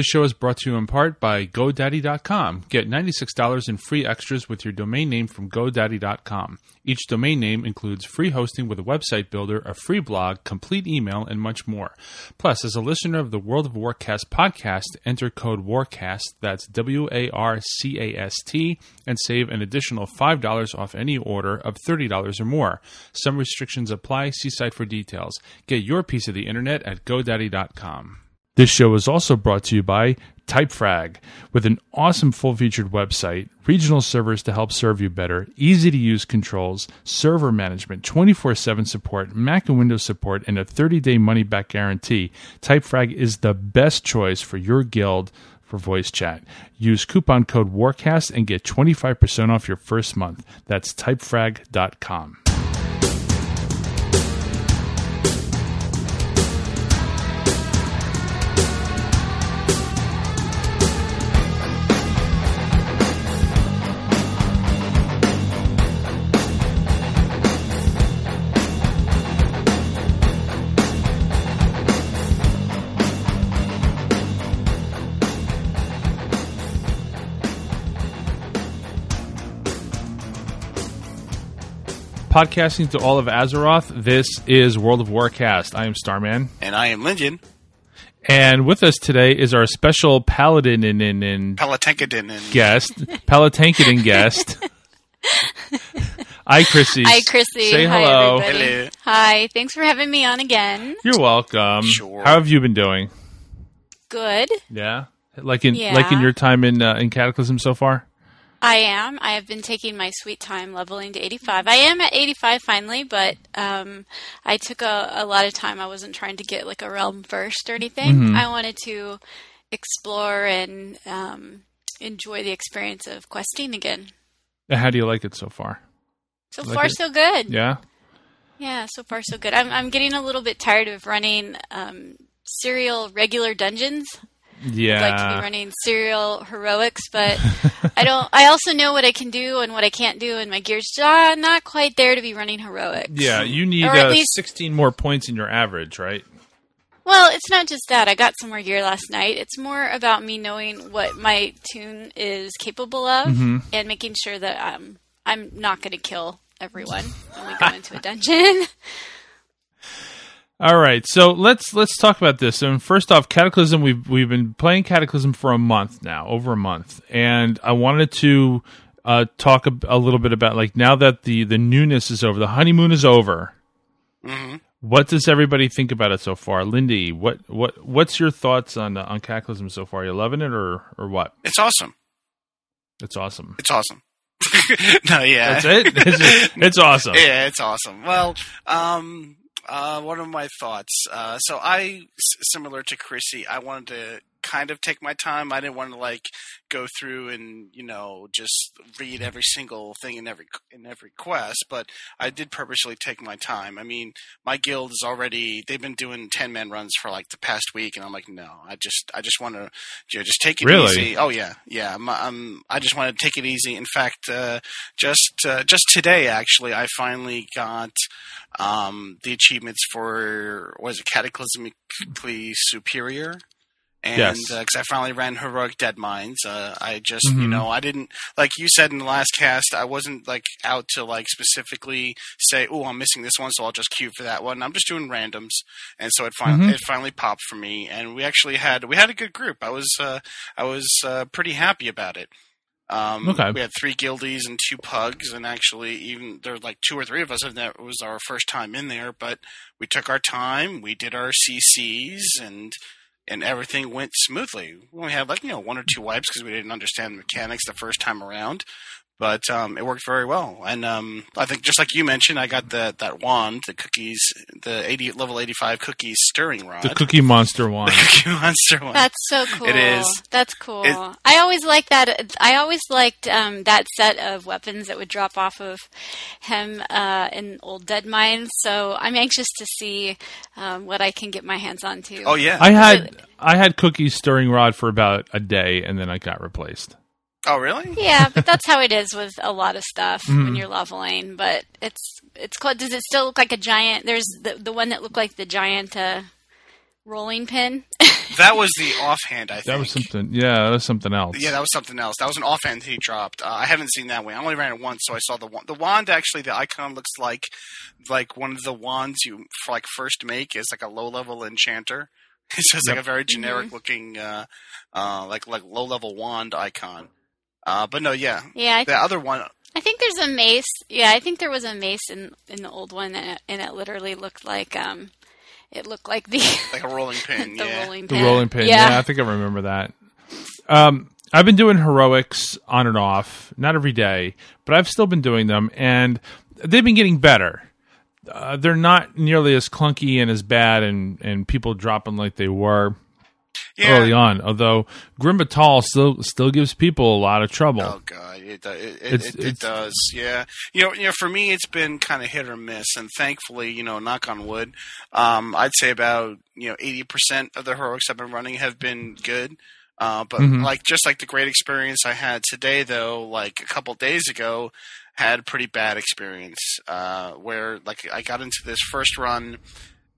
This show is brought to you in part by GoDaddy.com. Get $96 in free extras with your domain name from GoDaddy.com. Each domain name includes free hosting with a website builder, a free blog, complete email, and much more. Plus, as a listener of the World of Warcast podcast, enter code WARCAST, that's W A R C A S T, and save an additional $5 off any order of $30 or more. Some restrictions apply. See site for details. Get your piece of the internet at GoDaddy.com. This show is also brought to you by Typefrag. With an awesome full featured website, regional servers to help serve you better, easy to use controls, server management, 24 7 support, Mac and Windows support, and a 30 day money back guarantee, Typefrag is the best choice for your guild for voice chat. Use coupon code WARCAST and get 25% off your first month. That's typefrag.com. Podcasting to all of Azeroth, this is World of Warcast. I am Starman. And I am Lindian. And with us today is our special paladin and, and, and Palatankadin guest, Palatankadin guest. Hi, Chrissy. Hi, Chrissy. Say Hi, hello. everybody. Hello. Hi. Thanks for having me on again. You're welcome. Sure. How have you been doing? Good. Yeah, like in Yeah. like in your time in uh, in Cataclysm so far. I am. I have been taking my sweet time leveling to 85. I am at 85 finally, but um, I took a, a lot of time. I wasn't trying to get like a realm first or anything. Mm-hmm. I wanted to explore and um, enjoy the experience of questing again. How do you like it so far? So Like far, it? so good. Yeah. Yeah, so far so good. I'm I'm getting a little bit tired of running um, serial regular dungeons. Yeah. I'd like to be running serial heroics, but I don't. I also know what I can do and what I can't do, and my gear's uh, not quite there to be running heroics. yeah, you need uh, least- 16 more points in your average, right? Well, it's not just that. I got some more gear last night. It's more about me knowing what my tune is capable of Mm-hmm. and making sure that um, I'm not going to kill everyone when we go into a dungeon. All right, so let's let's talk about this. And first off, Cataclysm. We've we've been playing Cataclysm for a month now, over a month, and I wanted to uh, talk a, a little bit about like now that the the newness is over, the honeymoon is over. hmm What does everybody think about it so far, Lindy? What what what's your thoughts on uh, on Cataclysm so far? Are you loving it or or what? It's awesome. It's awesome. It's awesome. no, yeah. That's it. It's, it's awesome. Yeah, it's awesome. Well, um, uh, one of my thoughts. Uh, so I, similar to Chrissy, I wanted to kind of take my time. I didn't want to like go through and you know just read every single thing in every in every quest, but I did purposely take my time. I mean, my guild is already they've been doing ten man runs for like the past week, and I'm like, no, I just I just want to you know, just take it Really? easy. Oh yeah, yeah. I'm, I'm I just want to take it easy. In fact, uh, just uh, just today actually, I finally got um, the achievements for was it cataclysmically superior. And Yes. because I finally ran heroic Deadmines, uh, I just you Mhm. know I didn't like you said in the last cast I wasn't like out to like specifically say oh I'm missing this one so I'll just queue for that one. I'm just doing randoms, and so it finally Mhm. it finally popped for me, and we actually had we had a good group. I was uh, I was uh, pretty happy about it. Um, Okay. We had three guildies and two pugs, and actually, even there were like two or three of us, and that was our first time in there. But we took our time, we did our CCs, and and everything went smoothly. We only had like you know one or two wipes because we didn't understand the mechanics the first time around, but um, it worked very well. And um, I think just like you mentioned, I got the that wand, the cookies, the eighty level eighty five cookies stirring rod, The Cookie Monster wand, the cookie monster one. That's so cool. It is. That's cool. It- I always liked that. I always liked um, that set of weapons that would drop off of him uh, in old Deadmines. So I'm anxious to see um, what I can get my hands on too. oh yeah. I had I had Cookie's stirring rod for about a day, and then I got replaced. Oh really? yeah, but that's how it is with a lot of stuff Mhm. when you're leveling. But it's it's called. Does it still look like a giant? There's the the one that looked like the giant. Uh, rolling pin. That was the offhand. I think That was something. Yeah, that was something else. Yeah, that was something else. That was an offhand he dropped. Uh, I haven't seen that one. I only ran it once, so I saw the wand. The wand actually, the icon looks like like one of the wands you like first make is like a low level enchanter. It's just like a very generic looking, uh, uh, like like low level wand icon. Uh, but no, yeah, yeah, I, the other one. I think there's a mace. Yeah, I think there was a mace in in the old one, and it, and it literally looked like um, it looked like the Like a rolling pin, the yeah. rolling The pin. rolling pin. Yeah. Yeah. I think I remember that. Um, I've been doing heroics on and off, not every day, but I've still been doing them, and they've been getting better. Uh, they're not nearly as clunky and as bad, and, and people dropping like they were Yeah. early on. Although Grim Batol still still gives people a lot of trouble. Oh god, it it it, it, it does. Yeah, you know, you know, for me, it's been kind of hit or miss, and thankfully, you know, knock on wood, um, I'd say about you know eighty percent of the heroics I've been running have been good. Uh, but Mhm. like just like the great experience I had today, though, like a couple days ago, had a pretty bad experience uh, where like I got into this first run.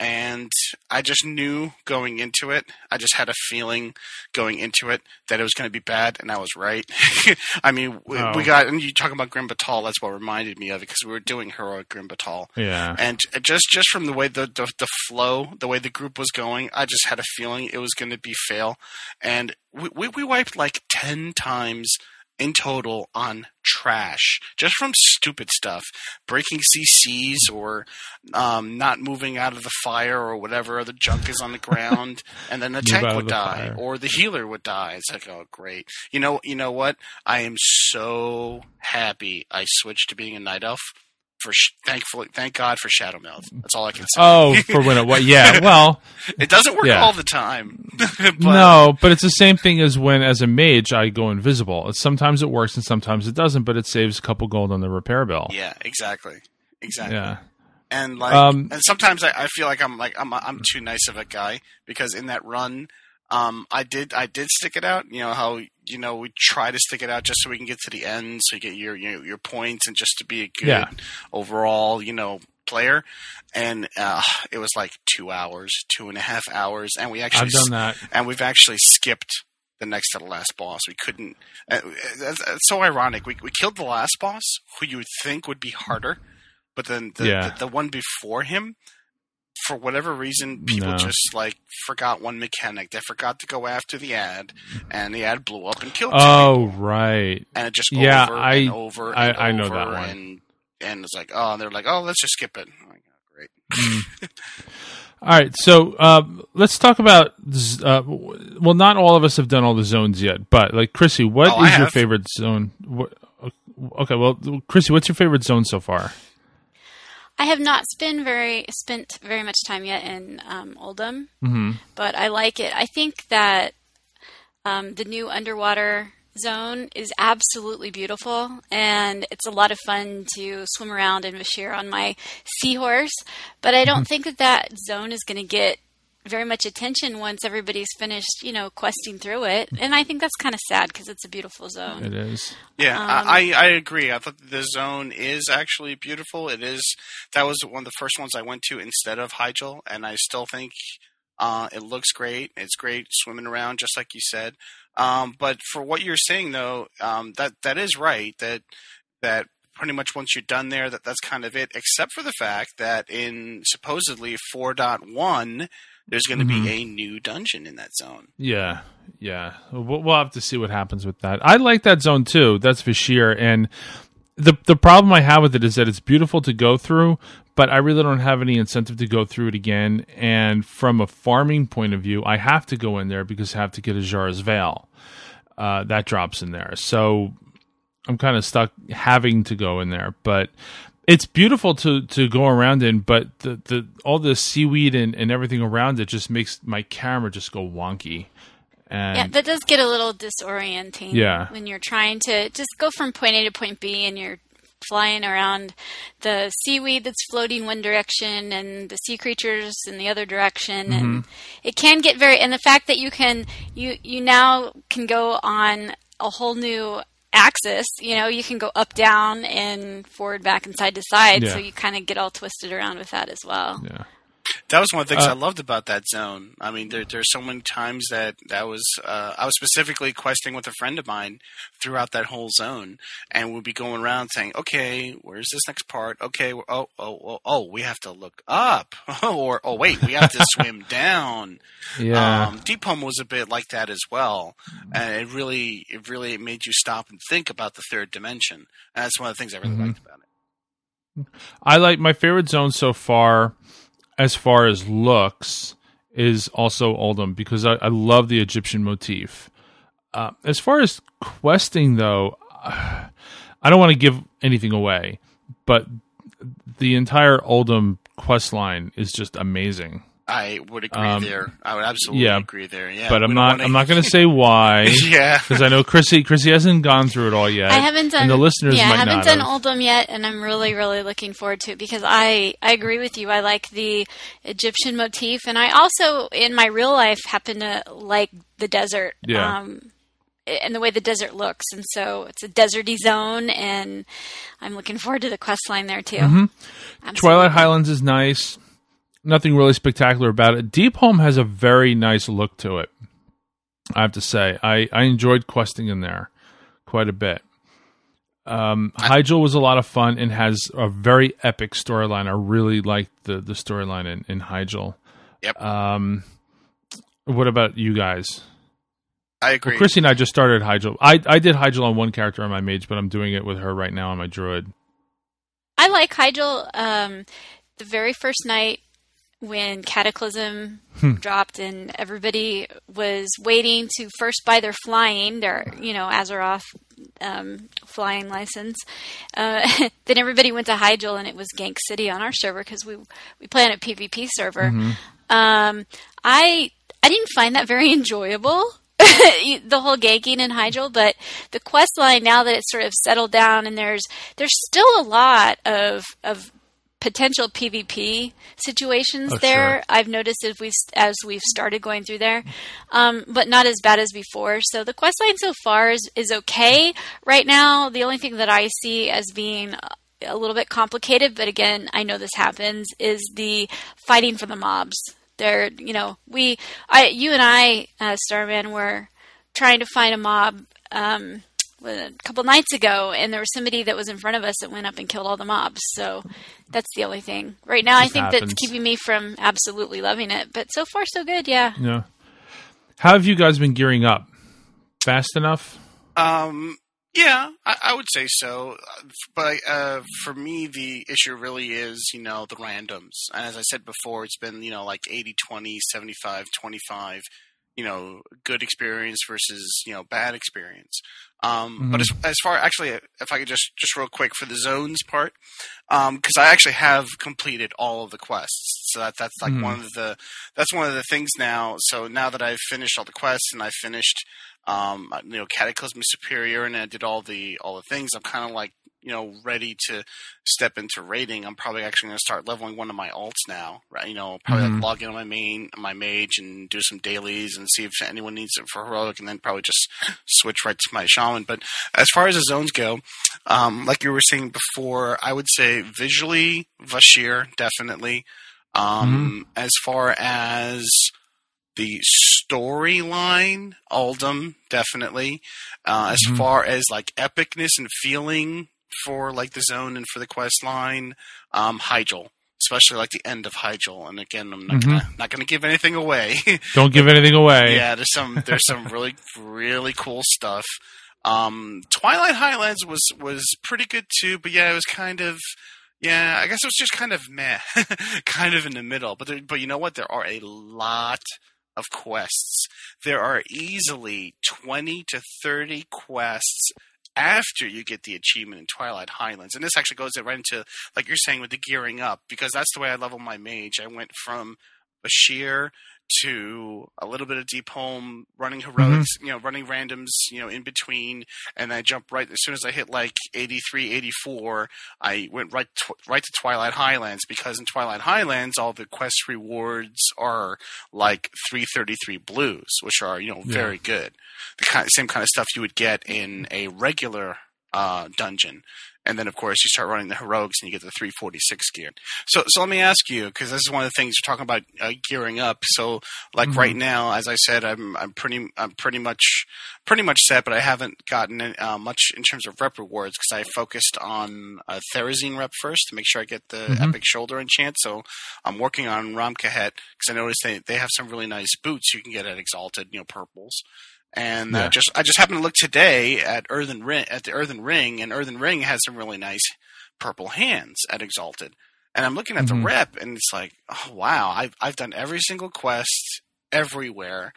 And I just knew going into it. I just had a feeling going into it that it was going to be bad, and I was right. I mean, we, Oh. we got and you talking about Grim Batol. That's what reminded me of it because we were doing heroic Grim Batol, Yeah. and just just from the way the, the the flow, the way the group was going, I just had a feeling it was going to be fail, and we, we we wiped like ten times in total on trash just from stupid stuff breaking cc's or um, not moving out of the fire or whatever other junk is on the ground and then the tank would the die fire. or the healer would die. It's like oh great. You know you know what? I am so happy i switched to being a night elf for sh- thankfully thank god for Shadowmeld that's all i can say Oh, for when it what? Yeah. Well, it doesn't work Yeah. all the time but, no, but it's the same thing as when, as a mage, I go invisible. It's, sometimes it works and sometimes it doesn't, but it saves a couple gold on the repair bill. yeah exactly exactly Yeah. and like Um, and sometimes I, I feel like I'm like I'm I'm too nice of a guy because in that run um I did I did stick it out you know how you know we try to stick it out just so we can get to the end so you get your your, your points and just to be a good Yeah. overall you know player and uh, it was like two hours two and a half hours and we actually I've done that. and we've actually skipped the next to the last boss. We couldn't. Uh, it's, it's so ironic. We we killed the last boss, who you would think would be harder, but then the Yeah. the, the one before him, for whatever reason, people No. just like forgot one mechanic. They forgot to go after the ad, and the ad blew up and killed. Oh, people. right. and it just yeah, over I- and over. I- and I know over, that one. And and it's like, oh, they're like, oh, let's just skip it. Like, oh, great. All right, so uh, let's talk about. Uh, well, not all of us have done all the zones yet, but like Chrissy, what is Oh, I your favorite zone? What, okay, well, Chrissy, what's your favorite zone so far? I have not spent very spent very much time yet in um, Uldum, hmm but I like it. I think that um, the new underwater zone is absolutely beautiful, and it's a lot of fun to swim around in Vashj'ir on my seahorse. But I don't think that that zone is going to get very much attention once everybody's finished, you know, questing through it. And I think that's kind of sad because it's a beautiful zone. It is. Yeah, Um, I, I agree. I thought the zone is actually beautiful. It is. That was one of the first ones I went to instead of Hyjal, and I still think uh, it looks great. It's great swimming around, just like you said. Um, but for what you're saying, though, um, that that is right. That that pretty much once you're done there, that that's kind of it. Except for the fact that in supposedly 4.1, there's going to Mhm. be a new dungeon in that zone. Yeah, yeah. We'll, we'll have to see what happens with that. I like that zone too. That's Vashj'ir, and the the problem I have with it is that it's beautiful to go through, but I really don't have any incentive to go through it again. And from a farming point of view, I have to go in there because I have to get a Jar's Veil. Uh, that drops in there, so I'm kind of stuck having to go in there. But it's beautiful to to go around in, but the, the all the seaweed and, and everything around it just makes my camera just go wonky. And Yeah, that does get a little disorienting. Yeah. When you're trying to just go from point A to point B and you're flying around the seaweed that's floating one direction and the sea creatures in the other direction and mm-hmm. it can get very and the fact that you can you you now can go on a whole new axis you know you can go up down and forward back and side to side Yeah. so you kind of get all twisted around with that as well yeah. That was one of the things Uh, I loved about that zone. I mean, there there's so many times that that was uh, I was specifically questing with a friend of mine throughout that whole zone, and we'd be going around saying, "Okay, where's this next part? Okay, we're- oh oh oh oh, we have to look up, or oh wait, we have to swim down." Yeah. Um, Deepholm was a bit like that as well, and it really it really made you stop and think about the third dimension. And that's one of the things I really Mhm. liked about it. I like my favorite zone so far, as far as looks, is also Uldum because I, I love the Egyptian motif. Uh, as far as questing, though, I don't want to give anything away, but the entire Uldum quest line is just amazing. I would agree Um, there. I would absolutely yeah, agree there. Yeah, but I'm don't wanna- I'm not going to say why yeah. because I know Chrissy. Chrissy hasn't gone through it all yet. I haven't done. and the listeners yeah, might I haven't not done have. Uldum yet, and I'm really, really looking forward to it because I, I agree with you. I like the Egyptian motif, and I also, in my real life, happen to like the desert. Yeah. Um, and the way the desert looks, and so it's a deserty zone, and I'm looking forward to the quest line there too. Mm-hmm. Twilight Highlands is nice. Nothing really spectacular about it. Deepholm has a very nice look to it. I have to say, I, I enjoyed questing in there quite a bit. Um, Hyjal was a lot of fun and has a very epic storyline. I really liked the the storyline in, in Hyjal. Yep. Um, what about you guys? I agree. Well, Chrissy and I just started Hyjal. I I did Hyjal on one character on my mage, but I'm doing it with her right now on my druid. I like Hyjal. Um, the very first night when Cataclysm Hmm. dropped and everybody was waiting to first buy their flying, their you know Azeroth um, flying license. Uh, then everybody went to Hyjal and it was Gank City on our server because we we play on a PvP server. Mm-hmm. Um, I I didn't find that very enjoyable. the whole ganking in Hyjal, but the quest line now that it's sort of settled down and there's there's still a lot of of potential PvP situations Oh, there. sure. I've noticed as we've as we've started going through there, um, but not as bad as before. So the quest line so far is is okay right now. The only thing that I see as being a little bit complicated, but again, I know this happens, is the fighting for the mobs. There, you know, we, I, you and I, uh, Starman, were trying to find a mob um, a couple nights ago, and there was somebody that was in front of us that went up and killed all the mobs. So that's the only thing right now. I think happens. that's keeping me from absolutely loving it. But so far, so good. Yeah. Yeah. How have you guys been gearing up? Fast enough? Um, yeah, I, I would say so. But uh, for me, the issue really is, you know, the randoms. And as I said before, it's been, you know, like 80 20, 75 25, you know, good experience versus, you know, bad experience. Um, But as, as far, actually, if I could just, just real quick for the zones part, because I actually have completed all of the quests. So that, that's like Mhm. one of the, that's one of the things now. So now that I've finished all the quests and I finished, um, you know, Cataclysm Superior, and I did all the all the things. I'm kind of like, you know, ready to step into raiding. I'm probably actually going to start leveling one of my alts now, right? You know, probably Mhm. like log in on my main, my mage, and do some dailies and see if anyone needs it for heroic, and then probably just switch right to my shaman. But as far as the zones go, um, like you were saying before, I would say visually, Vashj'ir definitely. Um, As far as the storyline, Uldum definitely. Uh, as Mhm. far as like epicness and feeling for like the zone and for the quest line, um, Hyjal. Especially like the end of Hyjal, and again, I'm not gonna not gonna give anything away. Don't give anything away. yeah, there's some there's some really really cool stuff. Um, Twilight Highlands was was pretty good too, but yeah, it was kind of yeah, I guess it was just kind of meh, kind of in the middle. But there, but you know what? There are a lot of quests. There are easily twenty to thirty quests after you get the achievement in Twilight Highlands, and this actually goes right into like you're saying with the gearing up because that's the way I level my mage. I went from Vashj'ir to a little bit of Deepholm, running heroics, you know, running randoms, you know, in between, and I jump right as soon as I hit like 83, 84, I went right to, right to Twilight Highlands because in Twilight Highlands all the quest rewards are like 333 blues, which are you know Yeah. very good, the kind, same kind of stuff you would get in a regular uh, dungeon. And then of course you start running the heroics and you get the 346 gear. So so let me ask you because this is one of the things you're talking about uh, gearing up. So like Mhm. right now, as I said, I'm I'm pretty I'm pretty much pretty much set, but I haven't gotten uh, much in terms of rep rewards because I focused on uh, Therazane rep first to make sure I get the Mhm. epic shoulder enchant. So I'm working on Ramkahen because I noticed they they have some really nice boots you can get at Exalted, you know, purples. And uh, just I just happened to look today at Earthen Ring at the Earthen Ring, and Earthen Ring has some really nice purple hands at Exalted. And I'm looking at Mhm. the rep, and it's like, oh wow, I've I've done every single quest everywhere,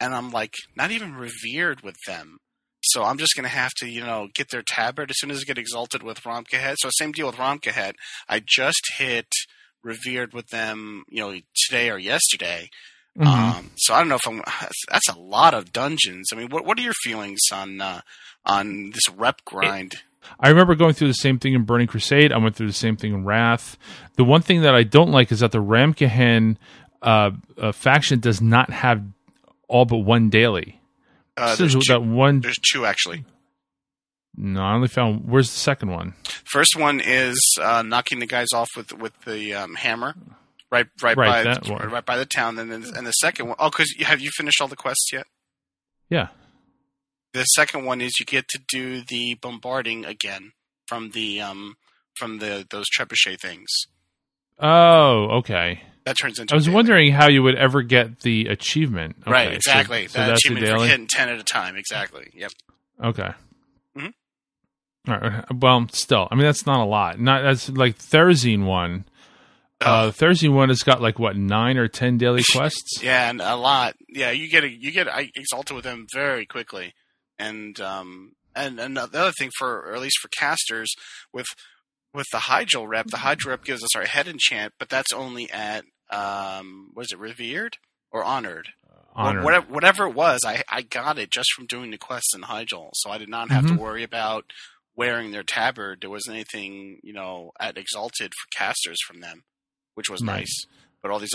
and I'm like not even revered with them. So I'm just gonna have to, you know, get their tabard as soon as I get exalted with Ramkahen. So same deal with Ramkahen. I just hit revered with them, you know, today or yesterday. Mhm. Um, so I don't know if I'm. That's a lot of dungeons. I mean, what what are your feelings on uh, on this rep grind? I remember going through the same thing in Burning Crusade. I went through the same thing in Wrath. The one thing that I don't like is that the Ramkahen uh, uh, faction does not have all but one daily. Uh, there's, that two, one. there's two actually. No, I only found. Where's the second one? First one is uh, knocking the guys off with with the um, hammer, right right, Right, by that one. right by the town. And then and the second one, oh, because have you finished all the quests yet? Yeah. The second one is you get to do the bombarding again from the um from the those trebuchet things. Oh, okay. That turns into I was wondering how you would ever get the achievement. Okay, right, exactly. So, that that's achievement for hitting ten at a time. Exactly. Yep. Okay. Mm-hmm. All right. Well, still, I mean, that's not a lot. Not that's like Therazane one. Uh, Oh. Therazane one has got like what nine or ten daily quests. Yeah, and a lot. Yeah, you get a, you get I exalted with them very quickly, and um and and the other thing for or at least for casters with with the Hyjal rep, the Hyjal rep gives us our head enchant, but that's only at um was it revered or honored? Wha- Honor. Whatever, whatever it was, I I got it just from doing the quests in Hyjal, so I did not have to Mhm. worry about wearing their tabard. There wasn't anything you know at exalted for casters from them, which was Right. nice. But all these